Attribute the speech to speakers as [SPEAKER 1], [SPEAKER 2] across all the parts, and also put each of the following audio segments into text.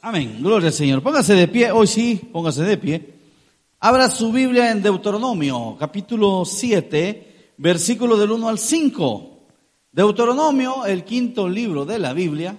[SPEAKER 1] Amén. Gloria al Señor. Póngase de pie. Hoy sí, póngase de pie. Abra su Biblia en Deuteronomio, capítulo 7, versículo del 1 al 5. Deuteronomio, el quinto libro de la Biblia.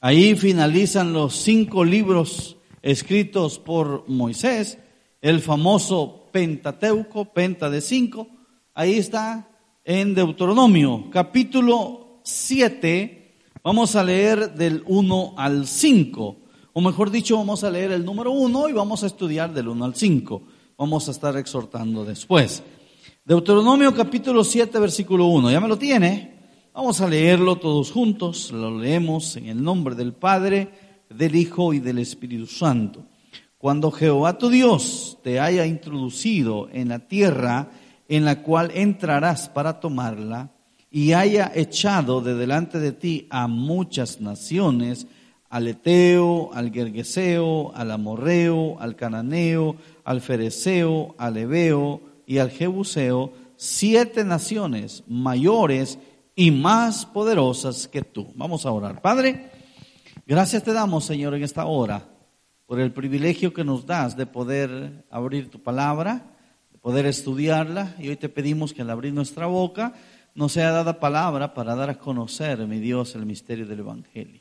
[SPEAKER 1] Ahí finalizan los cinco libros escritos por Moisés, el famoso Pentateuco, Penta de cinco. Ahí está en Deuteronomio, capítulo 7 Vamos a leer del 1 al 5, o mejor dicho, vamos a leer el número 1 y vamos a estudiar del 1 al 5. Vamos a estar exhortando después. Deuteronomio capítulo 7, versículo 1. ¿Ya me lo tiene? Vamos a leerlo todos juntos. Lo leemos en el nombre del Padre, del Hijo y del Espíritu Santo. Cuando Jehová tu Dios te haya introducido en la tierra en la cual entrarás para tomarla, y haya echado de delante de ti a muchas naciones, al Eteo, al Gergeseo, al Amorreo, al Cananeo, al Fereceo, al Ebeo y al Jebuseo, siete naciones mayores y más poderosas que tú. Vamos a orar. Padre, gracias te damos, Señor, en esta hora, por el privilegio que nos das de poder abrir tu palabra, de poder estudiarla, y hoy te pedimos que al abrir nuestra boca, nos sea dada palabra para dar a conocer, mi Dios, el misterio del Evangelio.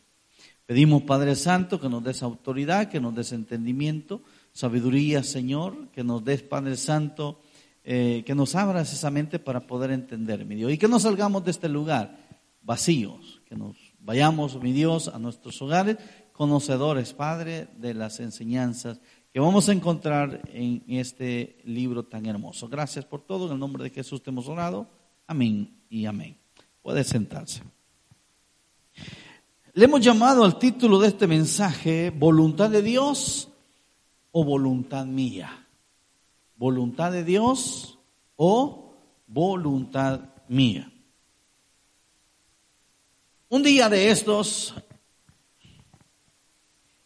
[SPEAKER 1] Pedimos, Padre Santo, que nos des autoridad, que nos des entendimiento, sabiduría, Señor, que nos des, Padre Santo, eh, que nos abras esa mente para poder entender, mi Dios, y que no salgamos de este lugar vacíos, que nos vayamos, mi Dios, a nuestros hogares, conocedores, Padre, de las enseñanzas que vamos a encontrar en este libro tan hermoso. Gracias por todo, en el nombre de Jesús te hemos orado. Amén y amén. Puede sentarse. Le hemos llamado al título de este mensaje voluntad de Dios o voluntad mía. Voluntad de Dios o voluntad mía. Un día de estos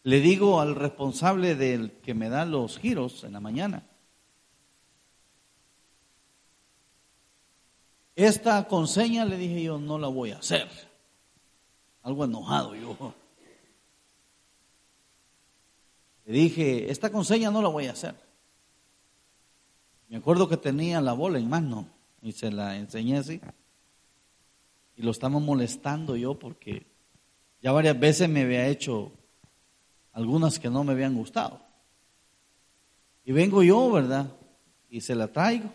[SPEAKER 1] le digo al responsable del que me da los giros en la mañana, Esta conseña le dije yo, no la voy a hacer. Algo enojado yo. Le dije, esta conseña no la voy a hacer. Me acuerdo que tenía la bola en mano y se la enseñé así. Y lo estamos molestando yo porque ya varias veces me había hecho algunas que no me habían gustado. Y vengo yo, ¿verdad? Y se la traigo.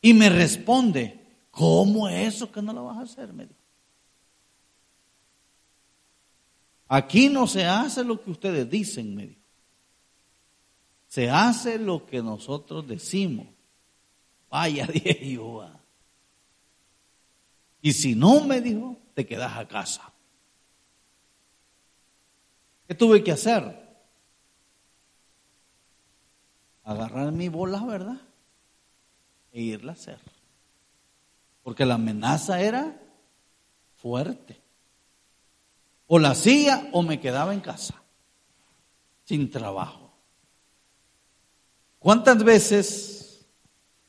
[SPEAKER 1] Y me responde, ¿Cómo es eso que no lo vas a hacer? Me dijo. Aquí no se hace lo que ustedes dicen, me dijo. Se hace lo que nosotros decimos. Vaya, dije yo. Y si no, me dijo, te quedas a casa. ¿Qué tuve que hacer? Agarrar mi bola, ¿verdad? E irla a hacer porque la amenaza era fuerte. O la hacía o me quedaba en casa, sin trabajo. ¿Cuántas veces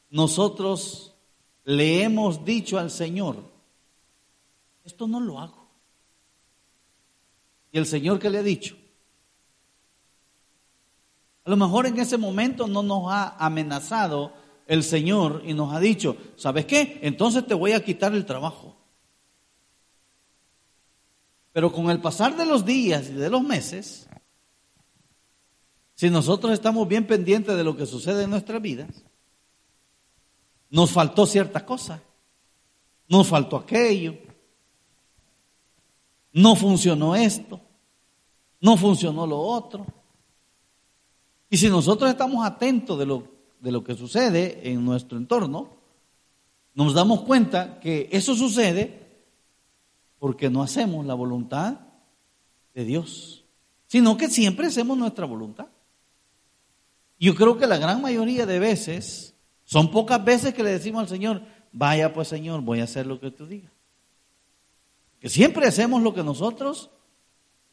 [SPEAKER 1] nosotros le hemos dicho al Señor, esto no lo hago? Y el Señor que le ha dicho, a lo mejor en ese momento no nos ha amenazado el Señor y nos ha dicho, ¿sabes qué? Entonces te voy a quitar el trabajo. Pero con el pasar de los días y de los meses, si nosotros estamos bien pendientes de lo que sucede en nuestras vidas, nos faltó cierta cosa, nos faltó aquello, no funcionó esto, no funcionó lo otro. Y si nosotros estamos atentos de lo de lo que sucede en nuestro entorno, nos damos cuenta que eso sucede porque no hacemos la voluntad de Dios, sino que siempre hacemos nuestra voluntad. Yo creo que la gran mayoría de veces, son pocas veces que le decimos al Señor, vaya pues Señor, voy a hacer lo que tú digas. Que siempre hacemos lo que nosotros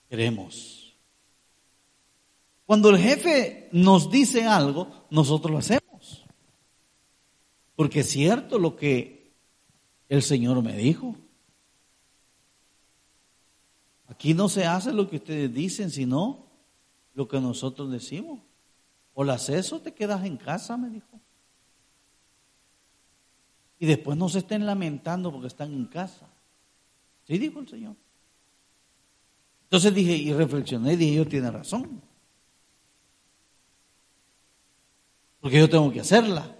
[SPEAKER 1] queremos. Cuando el jefe nos dice algo, nosotros lo hacemos. Porque es cierto lo que el Señor me dijo. Aquí no se hace lo que ustedes dicen, sino lo que nosotros decimos. O lo haces o te quedas en casa, me dijo. Y después no se estén lamentando porque están en casa. Sí, dijo el Señor. Entonces dije, y reflexioné, dije, yo tiene razón. Porque yo tengo que hacerla.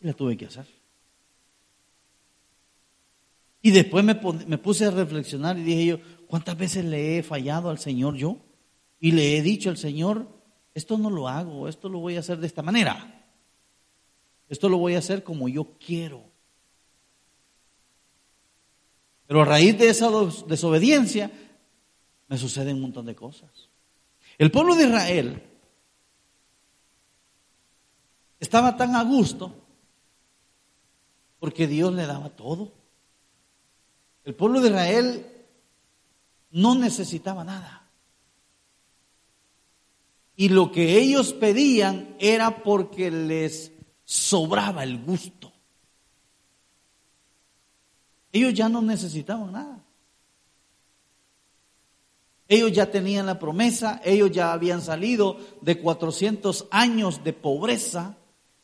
[SPEAKER 1] Y la tuve que hacer. Y después me, me, puse a reflexionar y dije yo, ¿cuántas veces le he fallado al Señor yo? Y le he dicho al Señor, esto no lo hago, esto lo voy a hacer de esta manera. Esto lo voy a hacer como yo quiero. Pero a raíz de esa desobediencia me suceden un montón de cosas. El pueblo de Israel estaba tan a gusto porque Dios le daba todo. El pueblo de Israel no necesitaba nada. Y lo que ellos pedían era porque les sobraba el gusto. Ellos ya no necesitaban nada. Ellos ya tenían la promesa, ellos ya habían salido de 400 años de pobreza,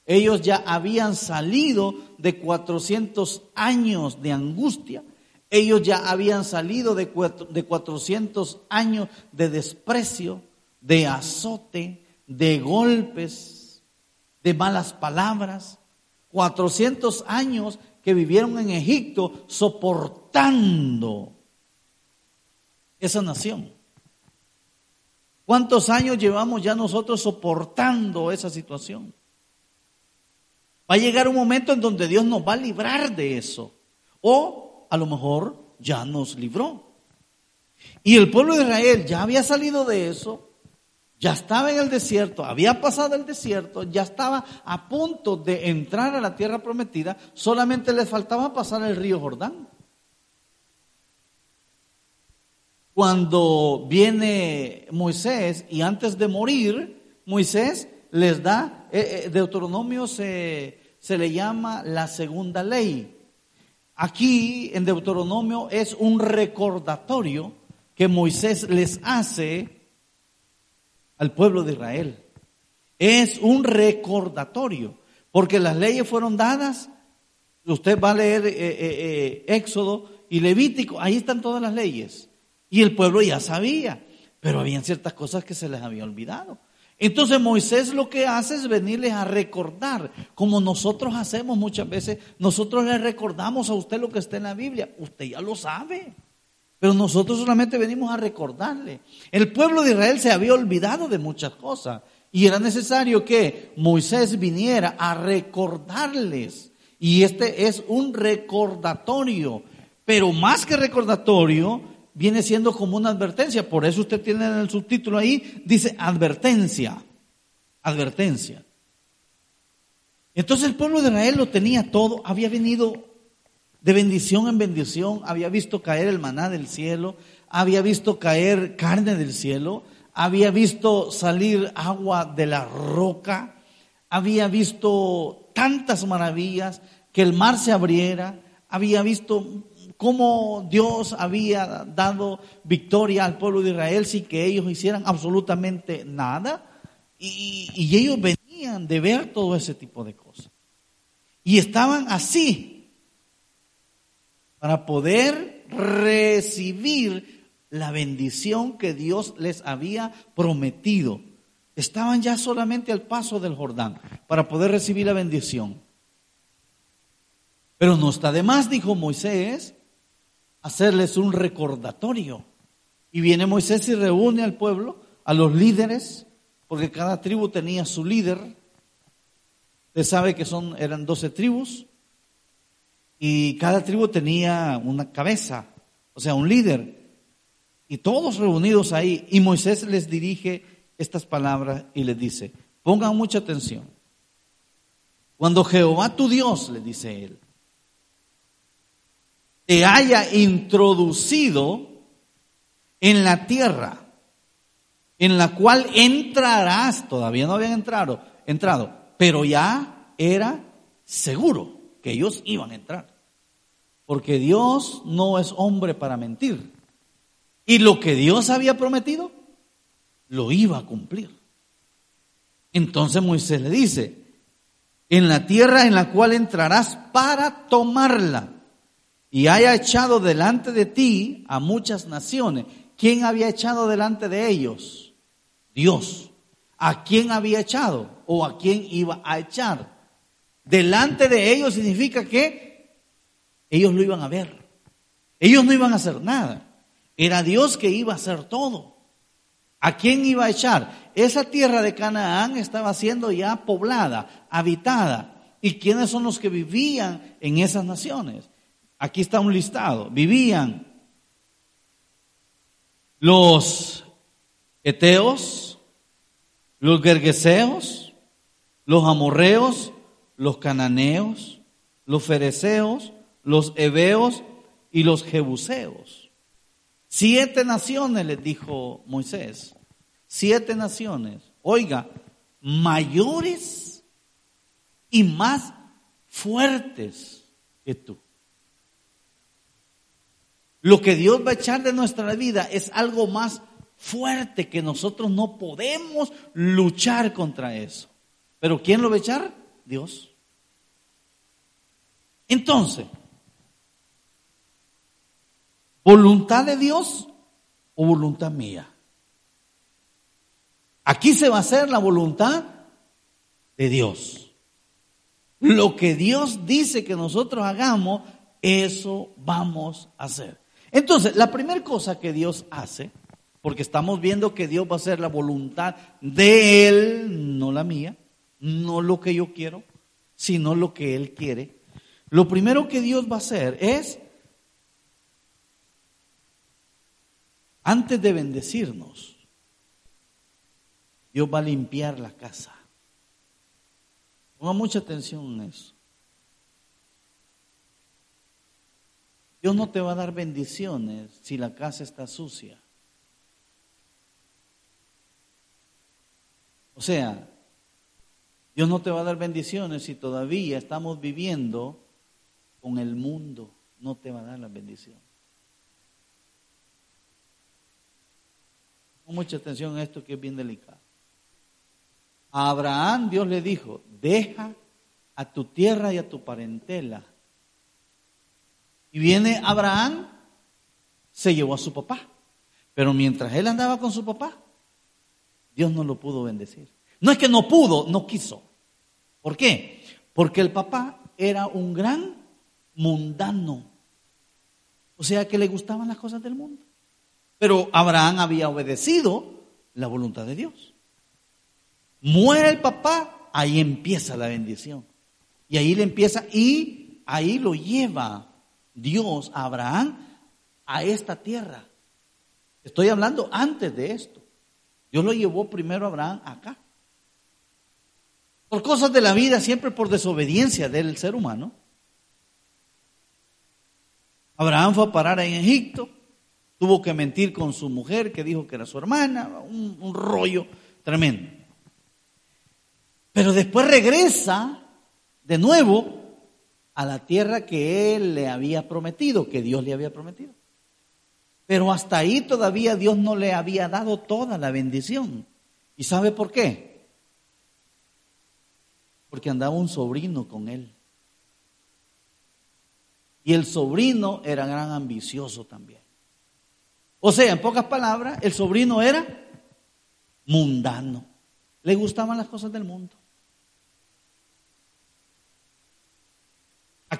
[SPEAKER 1] ellos ya habían salido de 400 años de angustia, ellos ya habían salido de 400 años de desprecio, de azote, de golpes, de malas palabras, 400 años que vivieron en Egipto soportando esa nación. ¿Cuántos años llevamos ya nosotros soportando esa situación? Va a llegar un momento en donde Dios nos va a librar de eso. O a lo mejor ya nos libró. Y el pueblo de Israel ya había salido de eso ya estaba en el desierto, había pasado el desierto, ya estaba a punto de entrar a la tierra prometida, solamente le faltaba pasar el río Jordán. Cuando viene Moisés y antes de morir, Moisés les da, eh, eh, Deuteronomio se, se le llama la segunda ley. Aquí en Deuteronomio es un recordatorio que Moisés les hace al pueblo de Israel. Es un recordatorio, porque las leyes fueron dadas. Usted va a leer eh, Éxodo y Levítico, ahí están todas las leyes. Y el pueblo ya sabía, pero habían ciertas cosas que se les había olvidado. Entonces Moisés lo que hace es venirles a recordar, como nosotros hacemos muchas veces, nosotros le recordamos a usted lo que está en la Biblia, usted ya lo sabe. Pero nosotros solamente venimos a recordarle. El pueblo de Israel se había olvidado de muchas cosas y era necesario que Moisés viniera a recordarles. Y este es un recordatorio, pero más que recordatorio, viene siendo como una advertencia. Por eso usted tiene en el subtítulo ahí, dice advertencia, advertencia. Entonces el pueblo de Israel lo tenía todo, había venido de bendición en bendición, había visto caer el maná del cielo, había visto caer carne del cielo, había visto salir agua de la roca, había visto tantas maravillas, que el mar se abriera, había visto cómo Dios había dado victoria al pueblo de Israel sin que ellos hicieran absolutamente nada. Y, y ellos venían de ver todo ese tipo de cosas. Y estaban así, para poder recibir la bendición que Dios les había prometido. Estaban ya solamente al paso del Jordán para poder recibir la bendición. Pero no está de más, dijo Moisés, hacerles un recordatorio. Y viene Moisés y reúne al pueblo, a los líderes, porque cada tribu tenía su líder. Usted sabe que son, eran doce tribus, y cada tribu tenía una cabeza, o sea, un líder. y todos reunidos ahí, y Moisés les dirige estas palabras y les dice, pongan mucha atención. Cuando Jehová tu Dios, le dice él, te haya introducido en la tierra en la cual entrarás, todavía no habían entrado, entrado, pero ya era seguro que ellos iban a entrar. Porque Dios no es hombre para mentir. Y lo que Dios había prometido, lo iba a cumplir. Entonces Moisés le dice, en la tierra en la cual entrarás para tomarla, y haya echado delante de ti a muchas naciones. ¿Quién había echado delante de ellos? Dios. ¿A quién había echado? ¿O a quién iba a echar? Delante de ellos significa que ellos lo iban a ver. Ellos no iban a hacer nada. Era Dios que iba a hacer todo. ¿A quién iba a echar? Esa tierra de Canaán estaba siendo ya poblada, habitada. ¿Y quiénes son los que vivían en esas naciones? Aquí está un listado. Vivían los eteos, los gergeseos, los amorreos, los cananeos, los fereceos, los heveos y los jebuseos. Siete naciones, les dijo Moisés. Siete naciones. Oiga, mayores y más fuertes que tú. Lo que Dios va a echar de nuestra vida es algo más fuerte que nosotros no podemos luchar contra eso. Pero ¿quién lo va a echar? Dios. Entonces, ¿voluntad de Dios o voluntad mía? Aquí se va a hacer la voluntad de Dios. Lo que Dios dice que nosotros hagamos, eso vamos a hacer. Entonces, la primera cosa que Dios hace, porque estamos viendo que Dios va a hacer la voluntad de Él, no la mía, no lo que yo quiero, sino lo que Él quiere. Lo primero que Dios va a hacer es, antes de bendecirnos, Dios va a limpiar la casa. Ponga mucha atención en eso. Dios no te va a dar bendiciones si la casa está sucia. O sea, Dios no te va a dar bendiciones si todavía estamos viviendo con el mundo. No te va a dar la bendición. Con mucha atención a esto que es bien delicado. A Abraham Dios le dijo, deja a tu tierra y a tu parentela y viene Abraham, se llevó a su papá. Pero mientras él andaba con su papá, Dios no lo pudo bendecir. No es que no pudo, no quiso. ¿Por qué? Porque el papá era un gran mundano. O sea que le gustaban las cosas del mundo. Pero Abraham había obedecido la voluntad de Dios. Muere el papá, ahí empieza la bendición. Y ahí le empieza y ahí lo lleva Dios a Abraham a esta tierra. Estoy hablando antes de esto. Dios lo llevó primero a Abraham acá. Por cosas de la vida, siempre por desobediencia del ser humano. Abraham fue a parar en Egipto, tuvo que mentir con su mujer que dijo que era su hermana, un, un rollo tremendo. Pero después regresa de nuevo a la tierra que él le había prometido, que Dios le había prometido. Pero hasta ahí todavía Dios no le había dado toda la bendición. ¿Y sabe por qué? Porque andaba un sobrino con él. Y el sobrino era gran ambicioso también. O sea, en pocas palabras, el sobrino era mundano. Le gustaban las cosas del mundo.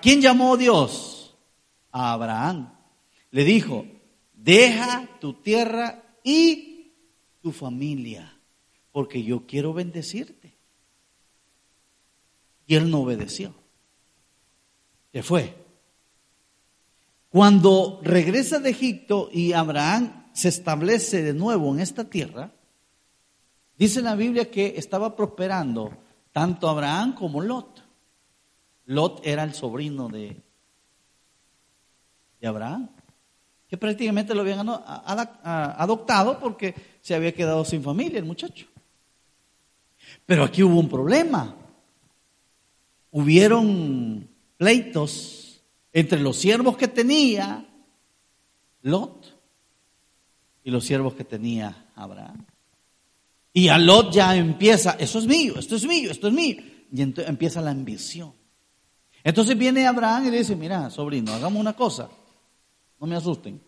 [SPEAKER 1] Quién llamó Dios? A Abraham. Le dijo, deja tu tierra y tu familia, porque yo quiero bendecirte. Y él no obedeció. Se fue. Cuando regresa de Egipto y Abraham se establece de nuevo en esta tierra, dice la Biblia que estaba prosperando tanto Abraham como Lot. Lot era el sobrino de, de Abraham, que prácticamente lo habían adoptado porque se había quedado sin familia el muchacho. Pero aquí hubo un problema. Hubieron pleitos entre los siervos que tenía Lot y los siervos que tenía Abraham. Y a Lot ya empieza, eso es mío, esto es mío, esto es mío. Y entonces empieza la ambición. Entonces viene Abraham y le dice, mira, sobrino, hagamos una cosa. No me asusten.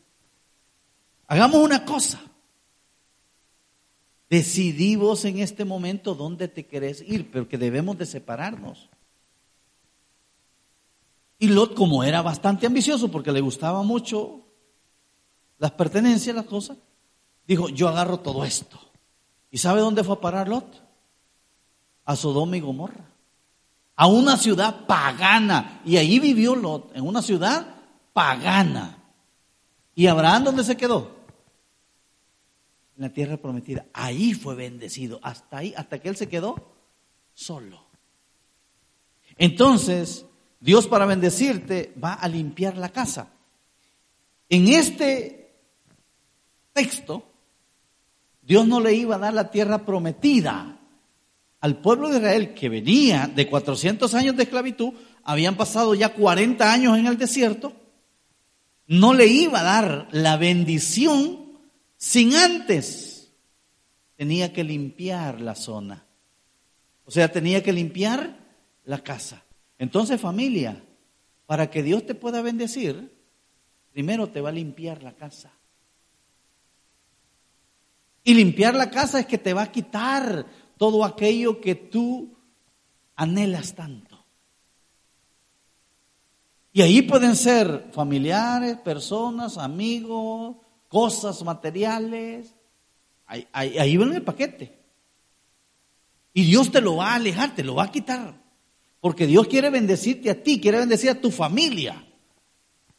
[SPEAKER 1] Hagamos una cosa. Decidí vos en este momento dónde te querés ir, pero que debemos de separarnos. Y Lot, como era bastante ambicioso, porque le gustaba mucho las pertenencias, las cosas, dijo, yo agarro todo esto. ¿Y sabe dónde fue a parar Lot? A Sodoma y Gomorra a una ciudad pagana. Y ahí vivió Lot, en una ciudad pagana. ¿Y Abraham dónde se quedó? En la tierra prometida. Ahí fue bendecido. Hasta ahí, hasta que él se quedó solo. Entonces, Dios para bendecirte va a limpiar la casa. En este texto, Dios no le iba a dar la tierra prometida al pueblo de Israel que venía de 400 años de esclavitud, habían pasado ya 40 años en el desierto, no le iba a dar la bendición sin antes tenía que limpiar la zona. O sea, tenía que limpiar la casa. Entonces, familia, para que Dios te pueda bendecir, primero te va a limpiar la casa. Y limpiar la casa es que te va a quitar todo aquello que tú anhelas tanto. Y ahí pueden ser familiares, personas, amigos, cosas materiales. Ahí, ahí, el paquete. Y Dios te lo va a alejar, te lo va a quitar. Porque Dios quiere bendecirte a ti, quiere bendecir a tu familia.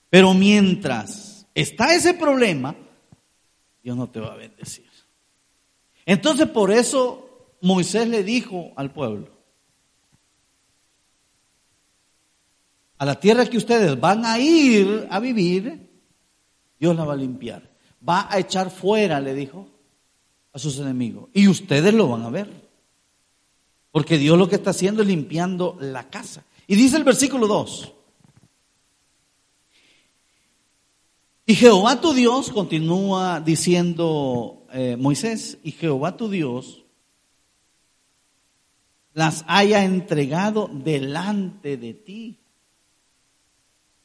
[SPEAKER 1] Pero mientras está ese problema, Dios no te va a bendecir. Entonces por eso Moisés le dijo al pueblo, a la tierra que ustedes van a ir a vivir, Dios la va a limpiar. Va a echar fuera, le dijo, a sus enemigos. Y ustedes lo van a ver. Porque Dios lo que está haciendo es limpiando la casa. Y dice el versículo 2. Y Jehová tu Dios, continúa diciendo eh, Moisés, y Jehová tu Dios las haya entregado delante de ti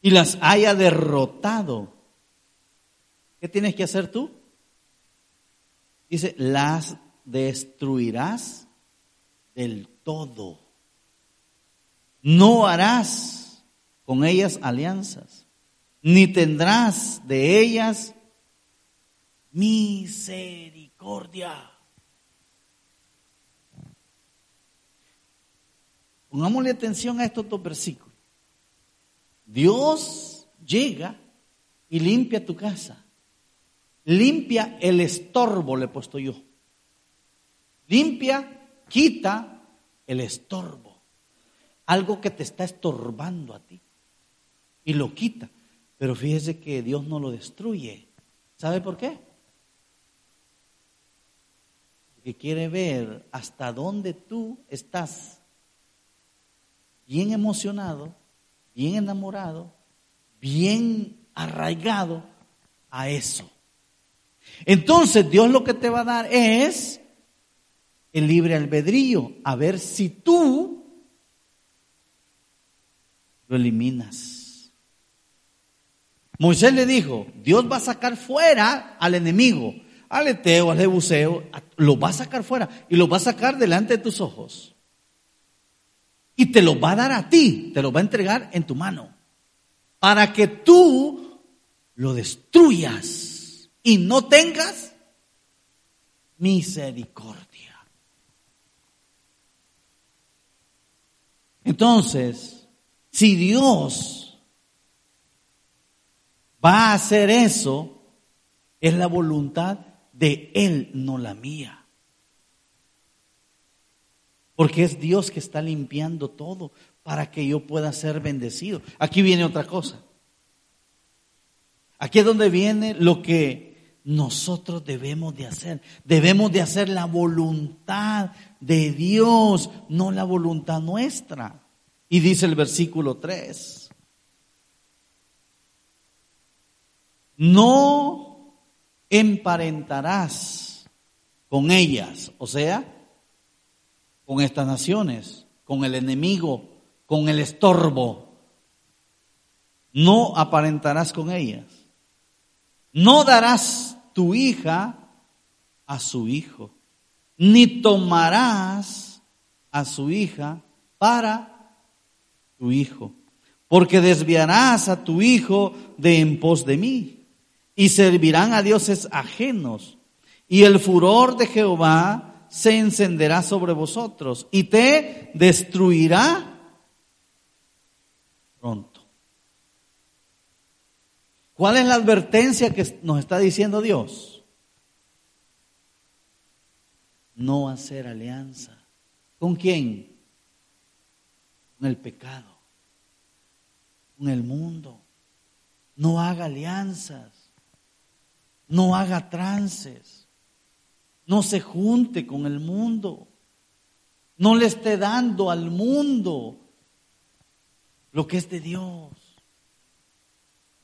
[SPEAKER 1] y las haya derrotado. ¿Qué tienes que hacer tú? Dice, las destruirás del todo. No harás con ellas alianzas, ni tendrás de ellas misericordia. Pongámosle atención a estos dos versículos. Dios llega y limpia tu casa. Limpia el estorbo, le he puesto yo. Limpia, quita el estorbo. Algo que te está estorbando a ti. Y lo quita. Pero fíjese que Dios no lo destruye. ¿Sabe por qué? Porque quiere ver hasta dónde tú estás bien emocionado, bien enamorado, bien arraigado a eso. Entonces Dios lo que te va a dar es el libre albedrío, a ver si tú lo eliminas. Moisés le dijo, Dios va a sacar fuera al enemigo, al eteo, al jebuseo, lo va a sacar fuera y lo va a sacar delante de tus ojos. Y te lo va a dar a ti, te lo va a entregar en tu mano, para que tú lo destruyas y no tengas misericordia. Entonces, si Dios va a hacer eso, Es la voluntad de Él, no la mía. Porque es Dios que está limpiando todo para que yo pueda ser bendecido. Aquí viene otra cosa. Aquí es donde viene lo que nosotros debemos de hacer. Debemos de hacer la voluntad de Dios, no la voluntad nuestra. Y dice el versículo 3. No emparentarás con ellas, o sea, con estas naciones, con el enemigo, con el estorbo. No aparentarás con ellas. No darás tu hija a su hijo, ni tomarás a su hija para tu hijo, porque desviarás a tu hijo de en pos de mí, y servirán a dioses ajenos, y el furor de Jehová se encenderá sobre vosotros, y te destruirá pronto. ¿Cuál es la advertencia que nos está diciendo Dios? No hacer alianza. ¿Con quién? Con el pecado, con el mundo. No haga alianzas, no haga trances, no se junte con el mundo, no le esté dando al mundo lo que es de Dios.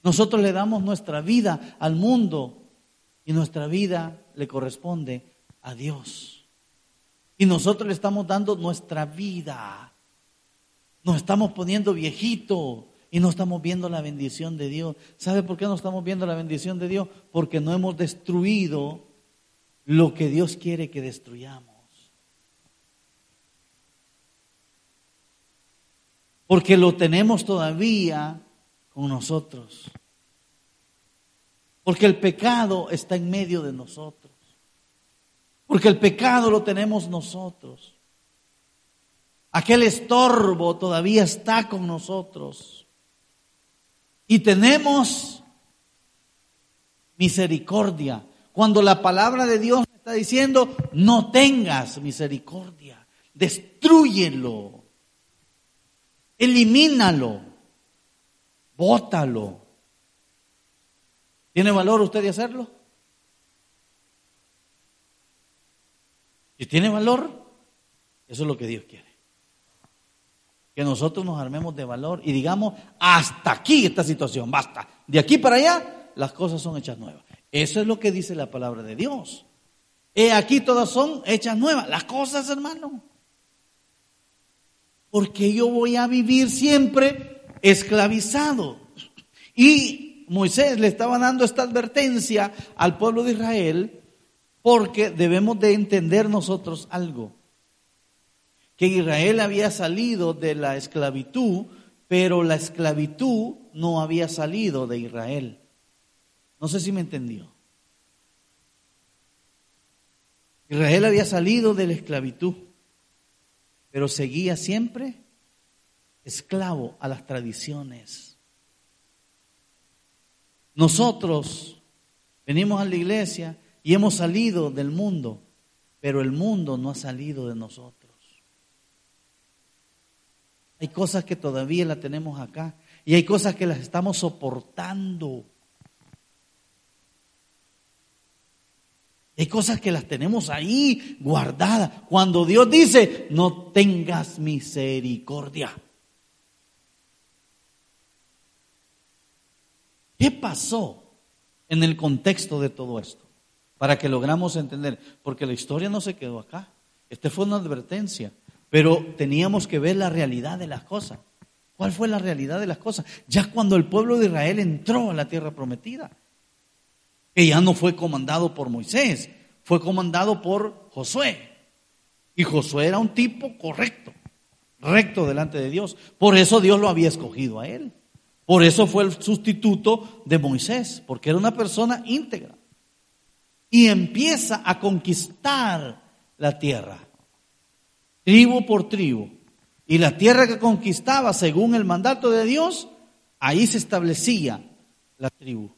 [SPEAKER 1] Nosotros le damos nuestra vida al mundo y nuestra vida le corresponde a Dios. Y nosotros le estamos dando nuestra vida. Nos estamos poniendo viejito y no estamos viendo la bendición de Dios. ¿Sabe por qué no estamos viendo la bendición de Dios? Porque no hemos destruido lo que Dios quiere que destruyamos. porque lo tenemos todavía con nosotros. Porque el pecado está en medio de nosotros. Porque el pecado lo tenemos nosotros. Aquel estorbo todavía está con nosotros. Y tenemos misericordia. Cuando la palabra de Dios está diciendo, no tengas misericordia, destruyelo Elimínalo. Bótalo. ¿Tiene valor usted de hacerlo? Si tiene valor, eso es lo que Dios quiere. Que nosotros nos armemos de valor y digamos, hasta aquí esta situación, basta. De aquí para allá, las cosas son hechas nuevas. Eso es lo que dice la palabra de Dios. He aquí todas son hechas nuevas. Las cosas, hermano porque yo voy a vivir siempre esclavizado. Y Moisés le estaba dando esta advertencia al pueblo de Israel porque debemos de entender nosotros algo, que Israel había salido de la esclavitud, pero la esclavitud no había salido de Israel. No sé si me entendió. Israel había salido de la esclavitud pero seguía siempre esclavo a las tradiciones. Nosotros venimos a la iglesia y hemos salido del mundo, pero el mundo no ha salido de nosotros. Hay cosas que todavía las tenemos acá y hay cosas que las estamos soportando. Hay cosas que las tenemos ahí guardadas. Cuando Dios dice, no tengas misericordia. ¿Qué pasó en el contexto de todo esto? Para que logramos entender. Porque la historia no se quedó acá. Esta fue una advertencia. Pero teníamos que ver la realidad de las cosas. ¿Cuál fue la realidad de las cosas? Ya cuando el pueblo de Israel entró a la tierra prometida que ya no fue comandado por Moisés, fue comandado por Josué. Y Josué era un tipo correcto, recto delante de Dios. Por eso Dios lo había escogido a él. Por eso fue el sustituto de Moisés, porque era una persona íntegra. Y empieza a conquistar la tierra, tribu por tribu. Y la tierra que conquistaba, según el mandato de Dios, ahí se establecía la tribu.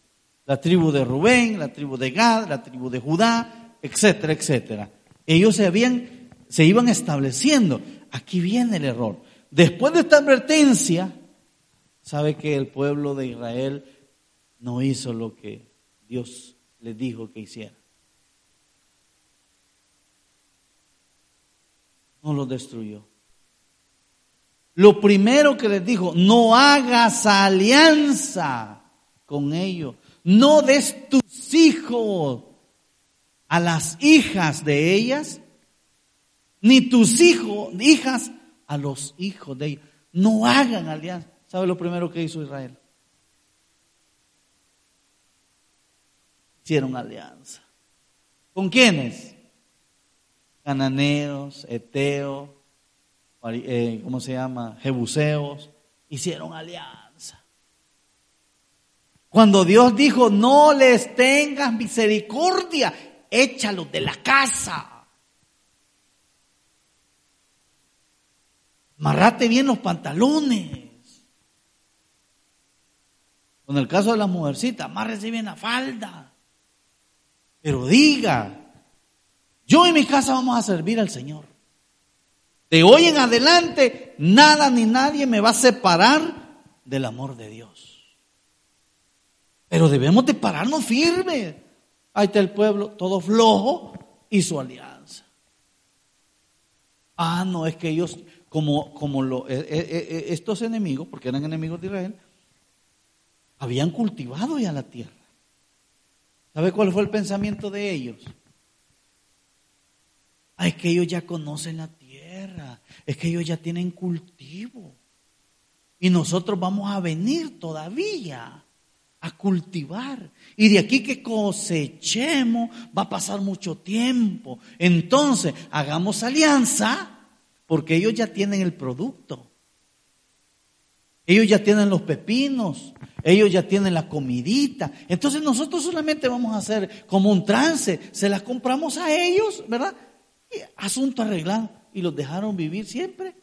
[SPEAKER 1] La tribu de Rubén, la tribu de Gad, la tribu de Judá, etcétera, etcétera. Ellos se habían, se iban estableciendo. Aquí viene el error. Después de esta advertencia, sabe que el pueblo de Israel no hizo lo que Dios les dijo que hiciera. No los destruyó. Lo primero que les dijo, no hagas alianza con ellos, no des tus hijos a las hijas de ellas, ni tus hijos, hijas a los hijos de ellos. No hagan alianza. ¿Sabe lo primero que hizo Israel? Hicieron alianza. ¿Con quiénes? Cananeos, Eteos, eh, ¿cómo se llama? Jebuseos. Hicieron alianza. Cuando Dios dijo, no les tengas misericordia, échalos de la casa. Marrate bien los pantalones. Con el caso de la mujercita, amárrese bien la falda. Pero diga, yo en mi casa vamos a servir al Señor. De hoy en adelante, nada ni nadie me va a separar del amor de Dios. Pero debemos de pararnos firmes. Ahí está el pueblo, todo flojo, y su alianza. Ah, no, es que ellos, como, como eh, eh, eh, estos enemigos, porque eran enemigos de Israel, habían cultivado ya la tierra. ¿Sabe cuál fue el pensamiento de ellos? Ah, es que ellos ya conocen la tierra, es que ellos ya tienen cultivo. Y nosotros vamos a venir todavía a cultivar. Y de aquí que cosechemos va a pasar mucho tiempo. Entonces, hagamos alianza porque ellos ya tienen el producto. Ellos ya tienen los pepinos, ellos ya tienen la comidita. Entonces nosotros solamente vamos a hacer como un trance, se las compramos a ellos, ¿verdad? Y asunto arreglado. Y los dejaron vivir siempre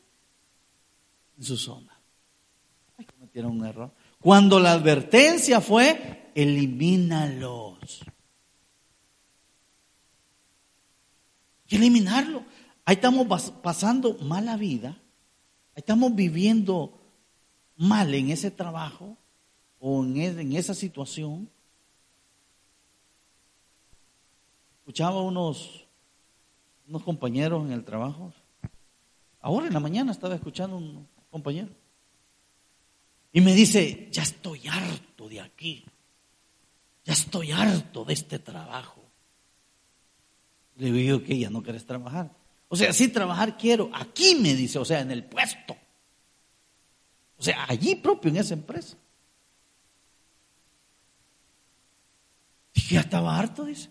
[SPEAKER 1] en su zona. Ay, cometieron un error. Cuando la advertencia fue, elimínalos. Que eliminarlo. Ahí estamos pasando mala vida. Ahí estamos viviendo mal en ese trabajo o en, en esa situación. Escuchaba unos, unos compañeros en el trabajo. Ahora en la mañana estaba escuchando un compañero. Y me dice, ya estoy harto de aquí. Ya estoy harto de este trabajo. Le digo que ya no quieres trabajar. O sea, sí trabajar quiero. Aquí me dice, o sea, en el puesto. O sea, allí propio en esa empresa. Dije, ya estaba harto, dice.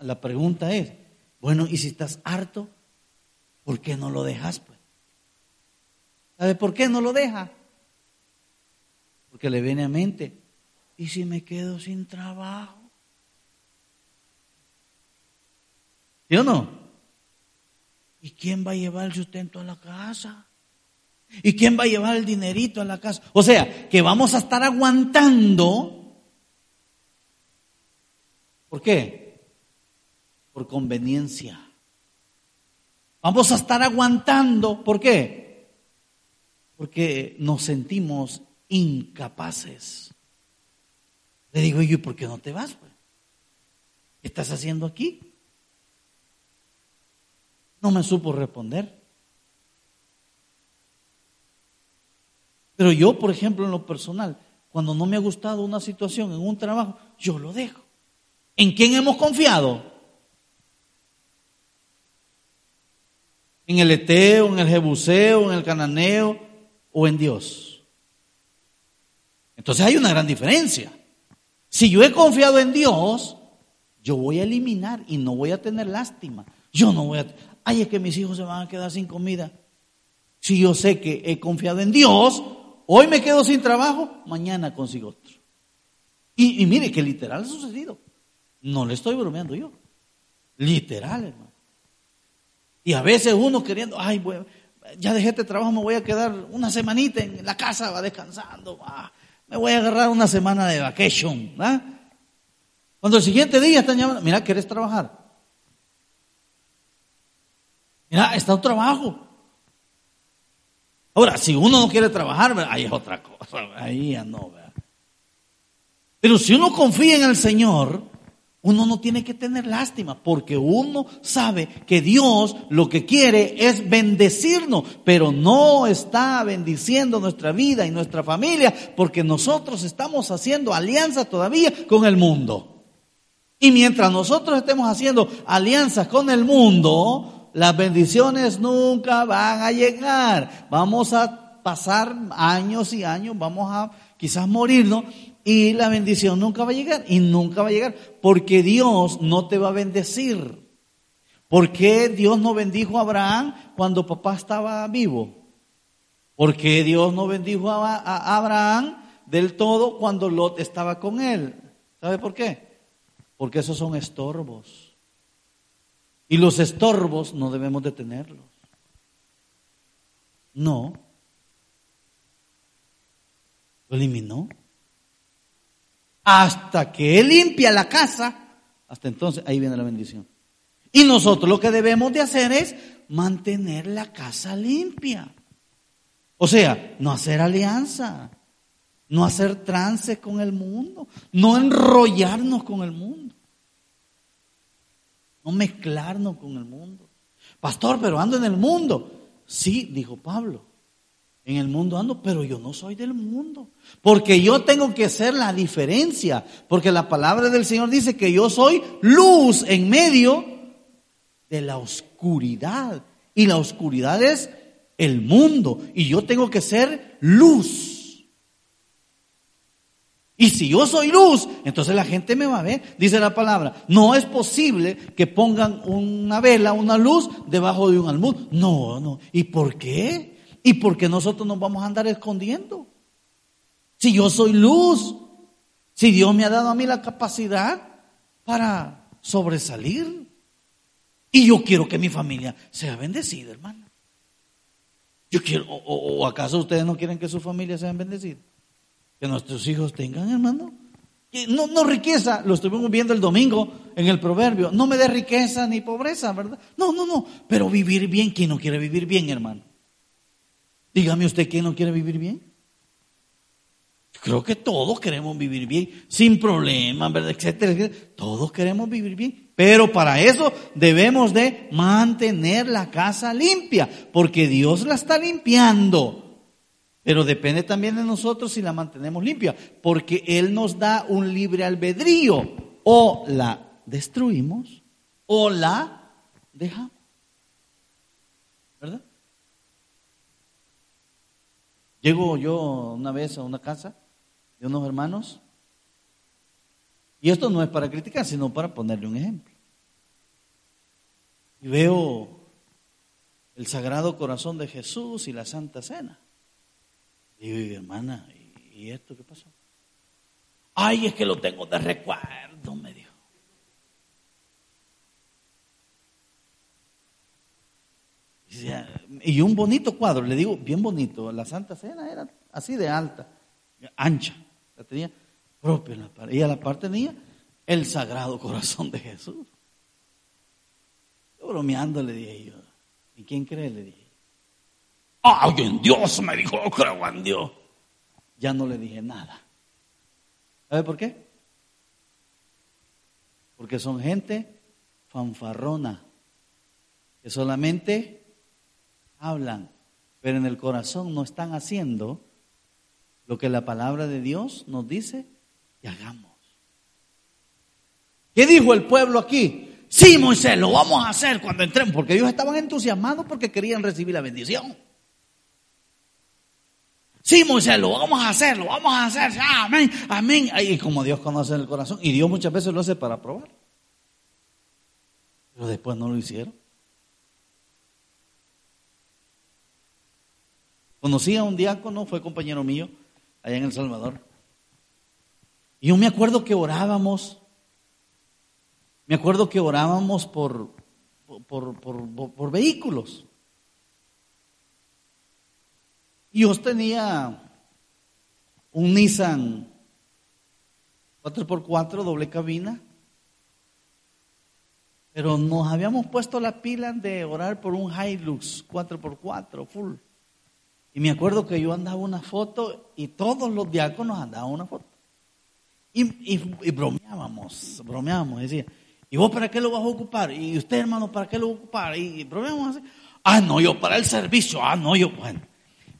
[SPEAKER 1] La pregunta es, bueno, y si estás harto, ¿por qué no lo dejas? Pues? ¿Sabe por qué no lo deja? Porque le viene a mente, ¿y si me quedo sin trabajo? ¿Sí o no? ¿Y quién va a llevar el sustento a la casa? ¿Y quién va a llevar el dinerito a la casa? O sea, que vamos a estar aguantando. ¿Por qué? Por conveniencia. Vamos a estar aguantando. ¿Por qué? Porque nos sentimos incapaces. Le digo yo, ¿y por qué no te vas? Pues? ¿Qué estás haciendo aquí? No me supo responder. Pero yo, por ejemplo, en lo personal, cuando no me ha gustado una situación en un trabajo, yo lo dejo. ¿En quién hemos confiado? ¿En el Eteo, en el Jebuseo, en el Cananeo o en Dios? Entonces hay una gran diferencia. Si yo he confiado en Dios, yo voy a eliminar y no voy a tener lástima. Yo no voy a... Ay, es que mis hijos se van a quedar sin comida. Si yo sé que he confiado en Dios, Hoy me quedo sin trabajo, mañana consigo otro. Y, mire que literal ha sucedido. No le estoy bromeando yo. Literal, hermano. Y a veces uno queriendo, ay, ya dejé este trabajo, me voy a quedar una semanita en la casa, va descansando, me voy a agarrar una semana de vacation. ¿ah? Cuando el siguiente día están llamando, mira, ¿quieres trabajar? Mira, está un trabajo. Ahora, si uno no quiere trabajar, ahí es otra cosa, ahí ya no. ¿verdad? Pero si uno confía en el Señor, uno no tiene que tener lástima, porque uno sabe que Dios lo que quiere es bendecirnos, pero no está bendiciendo nuestra vida y nuestra familia, porque nosotros estamos haciendo alianza todavía con el mundo. Y mientras nosotros estemos haciendo alianzas con el mundo, las bendiciones nunca van a llegar. Vamos a pasar años y años, vamos a quizás morirnos y la bendición nunca va a llegar y nunca va a llegar porque Dios no te va a bendecir. ¿Por qué Dios no bendijo a Abraham cuando papá estaba vivo? ¿Por qué Dios no bendijo a, Abraham del todo cuando Lot estaba con él? ¿Sabe por qué? Porque esos son estorbos. Y los estorbos no debemos de tenerlos. No. Lo eliminó hasta que Él limpia la casa, hasta entonces ahí viene la bendición. Y nosotros lo que debemos de hacer es mantener la casa limpia. O sea, no hacer alianza, no hacer trance con el mundo, no enrollarnos con el mundo, no mezclarnos con el mundo. Pastor, pero ando en el mundo. Sí, dijo Pablo, en el mundo ando, pero yo no soy del mundo. Porque yo tengo que ser la diferencia. Porque la palabra del Señor dice que yo soy luz en medio de la oscuridad. Y la oscuridad es el mundo. Y yo tengo que ser luz. Y si yo soy luz, entonces la gente me va a ver. Dice la palabra, no es posible que pongan una vela, una luz debajo de un almud. No, no. ¿Y por qué? ¿Y por qué nosotros nos vamos a andar escondiendo? Si yo soy luz, si Dios me ha dado a mí la capacidad para sobresalir. Y yo quiero que mi familia sea bendecida, hermano. Yo quiero, o, acaso ustedes no quieren que su familia sea bendecida? Que nuestros hijos tengan, hermano. No, no riqueza, lo estuvimos viendo el domingo en el proverbio. No me dé riqueza ni pobreza, ¿verdad? No, no, no. Pero vivir bien, ¿quién no quiere vivir bien, hermano? Dígame usted quién no quiere vivir bien. Creo que todos queremos vivir bien, sin problemas, ¿verdad? Etcétera, etcétera. Todos queremos vivir bien. Pero para eso debemos de mantener la casa limpia, porque Dios la está limpiando. Pero depende también de nosotros si la mantenemos limpia, porque Él nos da un libre albedrío. O la destruimos o la dejamos. ¿Verdad? Llego yo una vez a una casa de unos hermanos, y esto no es para criticar, sino para ponerle un ejemplo. Y veo el Sagrado Corazón de Jesús y la Santa Cena. Y digo, hermana, ¿y esto qué pasó? Ay, es que lo tengo de recuerdo, me dijo. Y un bonito cuadro, le digo, bien bonito. La Santa Cena era así de alta, ancha. La tenía propia la Y a la parte tenía el Sagrado Corazón de Jesús. Yo bromeando le dije yo. ¿Y quién cree? Le dije. ¡Ay, en Dios! Me dijo, creo en Dios. Ya no le dije nada. ¿Sabe por qué? Porque son gente fanfarrona, que solamente hablan, pero en el corazón no están haciendo lo que la palabra de Dios nos dice y hagamos. ¿Qué dijo el pueblo aquí? Sí, Moisés, lo vamos a hacer cuando entremos, porque ellos estaban entusiasmados porque querían recibir la bendición. Sí, Moisés, lo vamos a hacer, lo vamos a hacer, amén, amén. Y como Dios conoce el corazón, y Dios muchas veces lo hace para probar. Pero después no lo hicieron. Conocí a un diácono, fue compañero mío, allá en El Salvador. Y yo me acuerdo que orábamos, me acuerdo que orábamos por, por, por, vehículos. Y yo tenía un Nissan 4x4, doble cabina. Pero nos habíamos puesto la pila de orar por un Hilux 4x4 full. Y me acuerdo que yo andaba una foto y todos los diáconos andaban una foto. Y, y, bromeábamos, bromeábamos, decía, ¿y vos para qué lo vas a ocupar? ¿Y usted, hermano, para qué lo va a ocupar? Y bromeábamos así. Ah, no, yo para el servicio. Ah, no, yo, bueno.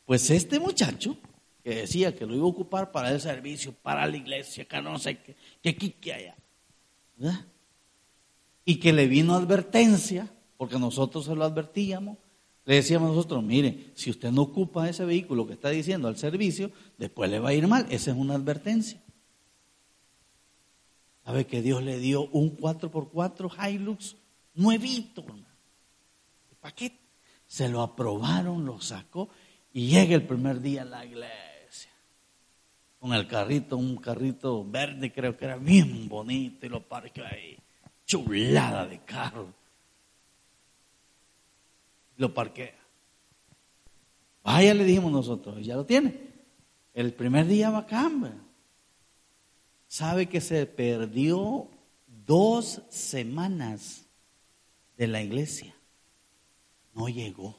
[SPEAKER 1] Pues este muchacho que decía que lo iba a ocupar para el servicio, para la iglesia, que no sé qué, que aquí, que allá. ¿verdad? Y que le vino advertencia, porque nosotros se lo advertíamos, le decíamos nosotros, mire, si usted no ocupa ese vehículo que está diciendo al servicio, después le va a ir mal. Esa es una advertencia. ¿Sabe que Dios le dio un 4x4 Hilux nuevito? ¿Para qué? Se lo aprobaron, lo sacó y llega el primer día a la iglesia con el carrito, un carrito verde, creo que era bien bonito, y lo parqueó ahí. Chulada de carro. Lo parquea. Vaya, le dijimos nosotros, ya lo tiene. El primer día cambiar. Sabe que se perdió dos semanas de la iglesia. No llegó.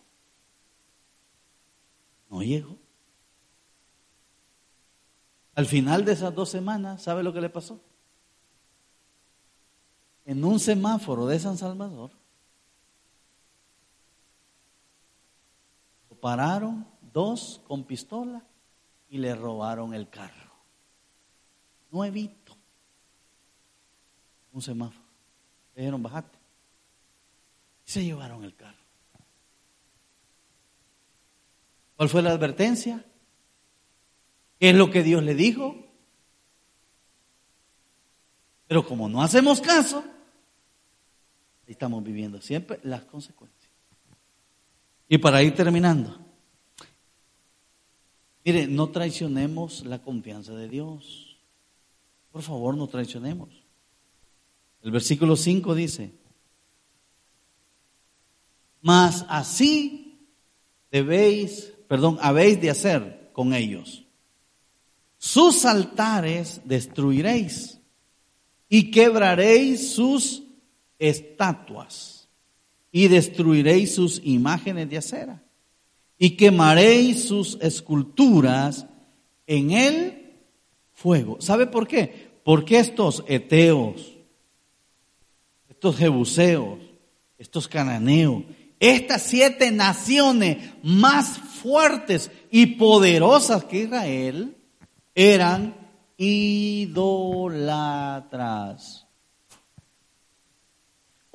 [SPEAKER 1] No llegó. Al final de esas dos semanas, ¿sabe lo que le pasó? En un semáforo de San Salvador, pararon dos con pistola y le robaron el carro. Nuevito. Un semáforo. Le dijeron, bajate. Y se llevaron el carro. ¿Cuál fue la advertencia? ¿Qué es lo que Dios le dijo? Pero como no hacemos caso, estamos viviendo siempre las consecuencias. Y para ir terminando, mire, no traicionemos la confianza de Dios. Por favor, no traicionemos. El versículo 5 dice, mas así debéis, perdón, habéis de hacer con ellos sus altares destruiréis y quebraréis sus estatuas y destruiréis sus imágenes de acera y quemaréis sus esculturas en el fuego. ¿Sabe por qué? Porque estos eteos, estos jebuseos, estos cananeos, estas siete naciones más fuertes y poderosas que Israel, eran idolatras.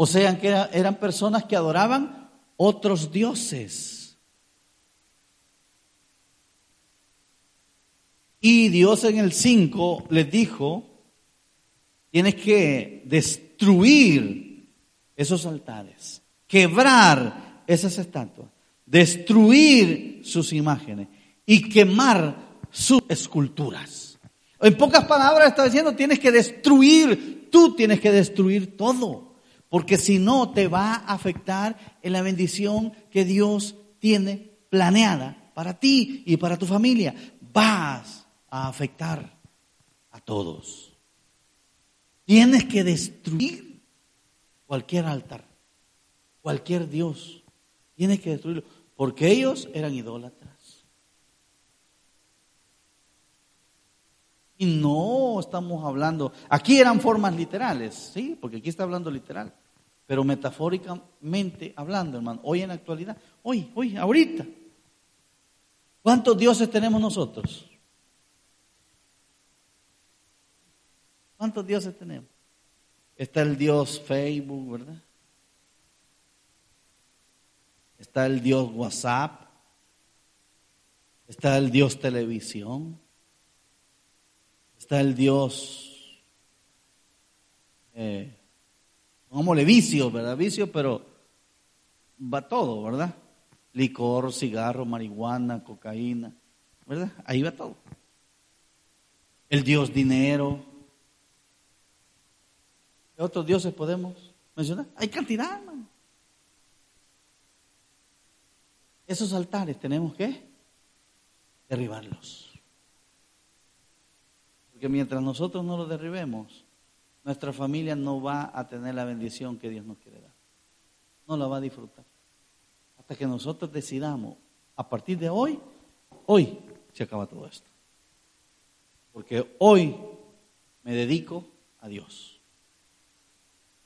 [SPEAKER 1] O sea, que eran personas que adoraban otros dioses. Y Dios en el 5 les dijo, tienes que destruir esos altares, quebrar esas estatuas, destruir sus imágenes y quemar sus esculturas. En pocas palabras está diciendo, tienes que destruir, tú tienes que destruir todo, porque si no te va a afectar en la bendición que Dios tiene planeada para ti y para tu familia. Vas a afectar a todos. Tienes que destruir cualquier altar, cualquier Dios. Tienes que destruirlo, porque ellos eran idólatras. Y no estamos hablando, aquí eran formas literales, sí, porque aquí está hablando literal, pero metafóricamente hablando, hermano, hoy en la actualidad, hoy, hoy, ahorita. ¿Cuántos dioses tenemos nosotros? ¿Cuántos dioses tenemos? Está el Dios Facebook, ¿verdad? Está el Dios WhatsApp. Está el Dios televisión está el Dios, eh, pongámosle vicio, ¿verdad? Vicio, pero va todo, ¿verdad? Licor, cigarro, marihuana, cocaína, ¿verdad? Ahí va todo. El Dios dinero. ¿Qué otros dioses podemos mencionar? Hay cantidad. Esos altares tenemos que derribarlos. Porque mientras nosotros no lo derribemos, nuestra familia no va a tener la bendición que Dios nos quiere dar. No la va a disfrutar. Hasta que nosotros decidamos, a partir de hoy, hoy se acaba todo esto. Porque hoy me dedico a Dios.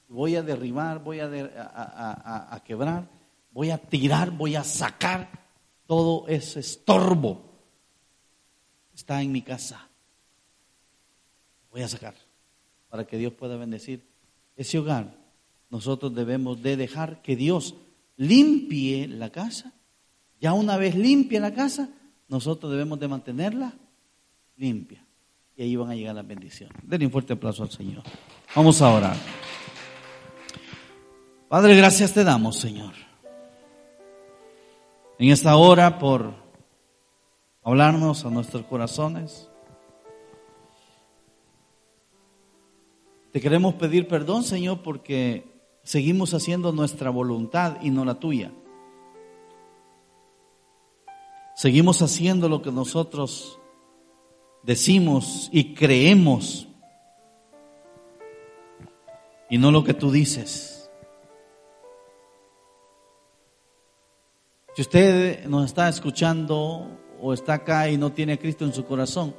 [SPEAKER 1] Voy a derribar, voy a, quebrar, voy a tirar, voy a sacar todo ese estorbo. Está en mi casa. Voy a sacar para que Dios pueda bendecir ese hogar. Nosotros debemos de dejar que Dios limpie la casa. Ya una vez limpia la casa, nosotros debemos de mantenerla limpia. Y ahí van a llegar las bendiciones. Denle un fuerte aplauso al Señor. Vamos a orar. Padre, gracias te damos, Señor. En esta hora por hablarnos a nuestros corazones. Te queremos pedir perdón, Señor, porque seguimos haciendo nuestra voluntad y no la tuya. Seguimos haciendo lo que nosotros decimos y creemos y no lo que tú dices. Si usted nos está escuchando o está acá y no tiene a Cristo en su corazón,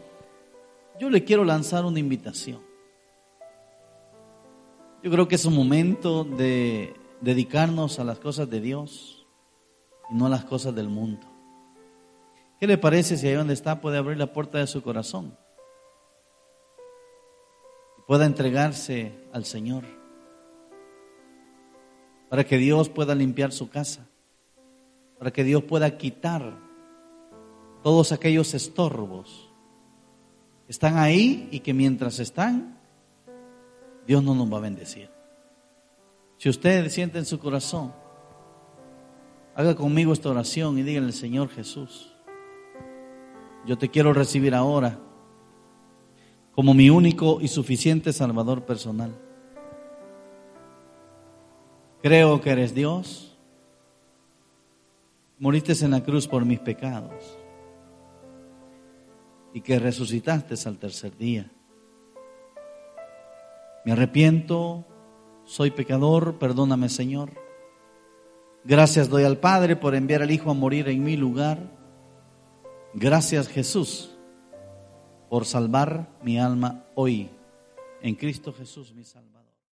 [SPEAKER 1] yo le quiero lanzar una invitación. Yo creo que es un momento de dedicarnos a las cosas de Dios y no a las cosas del mundo. ¿Qué le parece si ahí donde está puede abrir la puerta de su corazón? Y pueda entregarse al Señor para que Dios pueda limpiar su casa, para que Dios pueda quitar todos aquellos estorbos que están ahí y que mientras están Dios no nos va a bendecir. Si usted siente en su corazón, haga conmigo esta oración y dígale, Señor Jesús, yo te quiero recibir ahora como mi único y suficiente Salvador personal. Creo que eres Dios. Moriste en la cruz por mis pecados y que resucitaste al tercer día. Me arrepiento, soy pecador, perdóname Señor. Gracias doy al Padre por enviar al Hijo a morir en mi lugar. Gracias Jesús por salvar mi alma hoy. En Cristo Jesús mi Salvador.